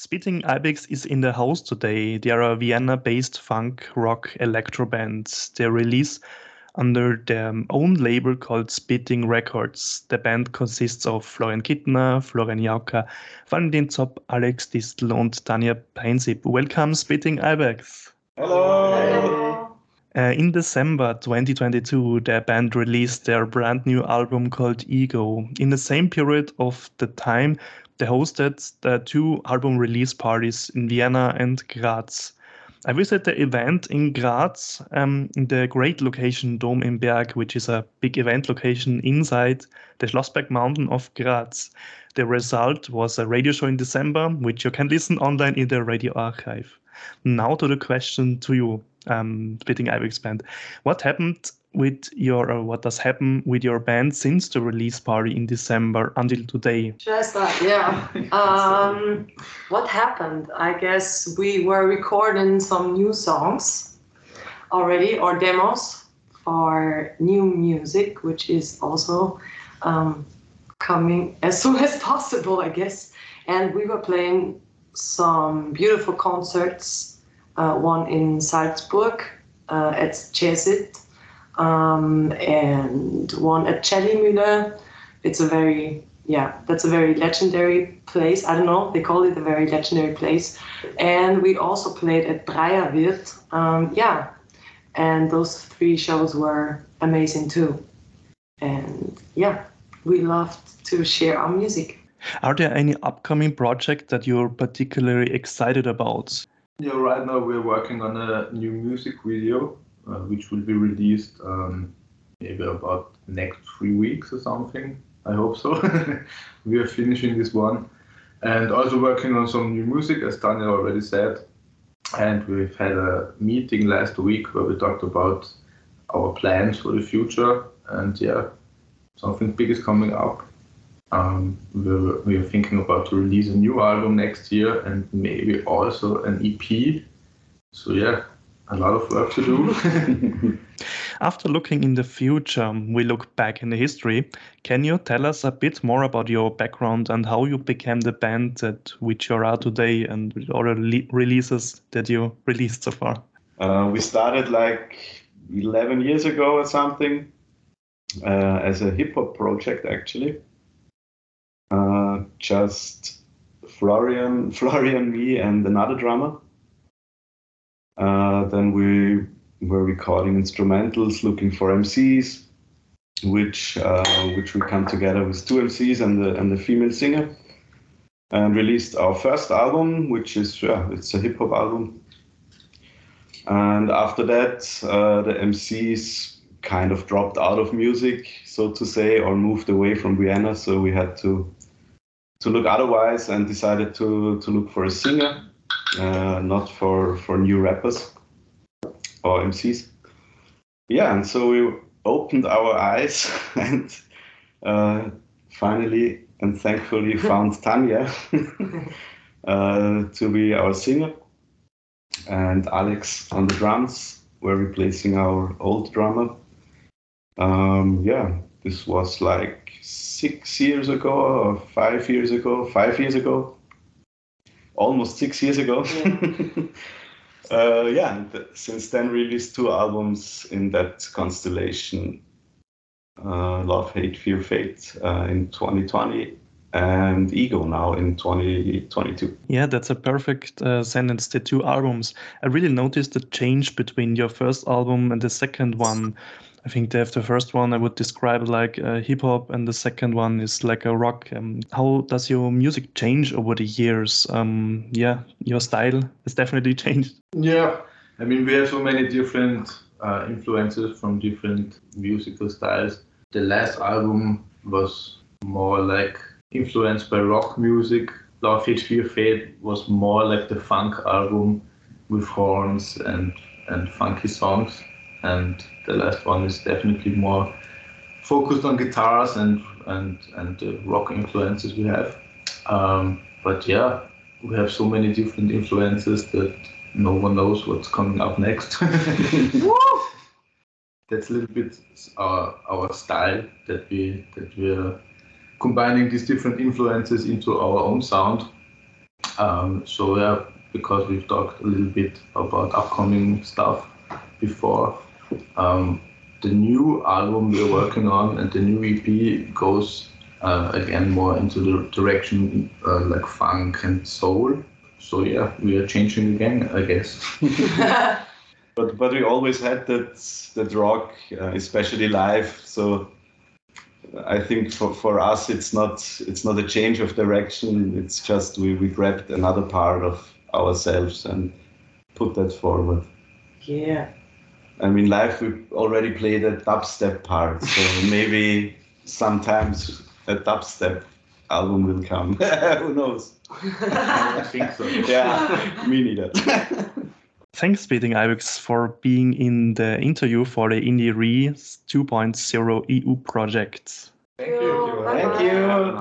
Spitting Ibex is in the house today. They are a Vienna-based funk rock electro band. They release under their own label called Spitting Records. The band consists of Florian Kittner, Florian Jauka, Valentin Zopp, Alex Distel and Tanja Peinsip. Welcome, Spitting Ibex. Hello. Hello. Uh, in December 2022, the band released their brand new album called Ego. In the same period of the time, they hosted the two album release parties in Vienna and Graz. I visited the event in Graz, um, in the great location Dom im Berg, which is a big event location inside the Schlossberg mountain of Graz. The result was a radio show in December, which you can listen online in the radio archive. Now to the question to you, um, Spitting Ibex band. What happened with your or what does happen with your band since the release party in December until today? Should I start? Yeah. um, what happened? I guess we were recording some new songs already or demos for new music, which is also um, coming as soon as possible, I guess. And we were playing some beautiful concerts. Uh, one in Salzburg uh, at Chesit um, and one at Cellimühle. It's a very yeah, that's a very legendary place. I don't know, they call it a very legendary place. And we also played at Dreierwirt. Um, yeah, and those three shows were amazing too. And yeah, we loved to share our music. Are there any upcoming projects that you're particularly excited about? Yeah, right now we're working on a new music video uh, which will be released um, maybe about next three weeks or something. I hope so. we are finishing this one and also working on some new music, as Daniel already said. And we've had a meeting last week where we talked about our plans for the future. And yeah, something big is coming up. Um, we're, we're thinking about to release a new album next year and maybe also an EP. So yeah, a lot of work to do. After looking in the future, we look back in the history. Can you tell us a bit more about your background and how you became the band at which you are today and all the releases that you released so far? Uh, we started like 11 years ago or something uh, as a hip hop project, actually. Uh, just Florian, Florian, me, and another drummer. Uh, then we were recording instrumentals, looking for MCs, which uh, which we come together with two MCs and the and the female singer, and released our first album, which is yeah, it's a hip hop album. And after that, uh, the MCs kind of dropped out of music, so to say, or moved away from Vienna. So we had to to look otherwise and decided to to look for a singer not for for new rappers or MCs. Yeah, and so we opened our eyes and uh, finally and thankfully found Tanja uh, to be our singer, and Alex on the drums. We're replacing our old drummer. Um, yeah, this was like six years ago or five years ago, five years ago almost six years ago. Yeah. uh, yeah, and since then released two albums in that constellation. Uh, Love, Hate, Fear, Fate uh, in 2020 and Ego now in 2022. Yeah, that's a perfect uh, sentence. The two albums. I really noticed the change between your first album and the second one. I think they have the first one I would describe like uh, hip hop, and the second one is like a rock. Um, how does your music change over the years? Um, yeah, your style has definitely changed. Yeah, I mean we have so many different uh, influences from different musical styles. The last album was more like influenced by rock music. Love Hate Fear Fate was more like the funk album with horns and and funky songs and the last one is definitely more focused on guitars and and and the rock influences we have. Um, but yeah, we have so many different influences that no one knows what's coming up next. That's a little bit our our style that we that we're combining these different influences into our own sound. Um, so yeah, because we've talked a little bit about upcoming stuff before, um, the new album we're working on and the new EP goes uh, again more into the direction uh, like funk and soul. So yeah, we are changing again, I guess. But but we always had that that rock, uh, especially live. So I think for, for us it's not it's not a change of direction. It's just we, we grabbed another part of ourselves and put that forward. yeah. I mean, live we already played a dubstep part, so maybe sometimes a dubstep album will come. Who knows? I think so. Yeah, me neither. Thanks, Spitting Ibex, for being in the interview for the IndieRE 2.0 EU project. Thank you. Bye-bye. Thank you.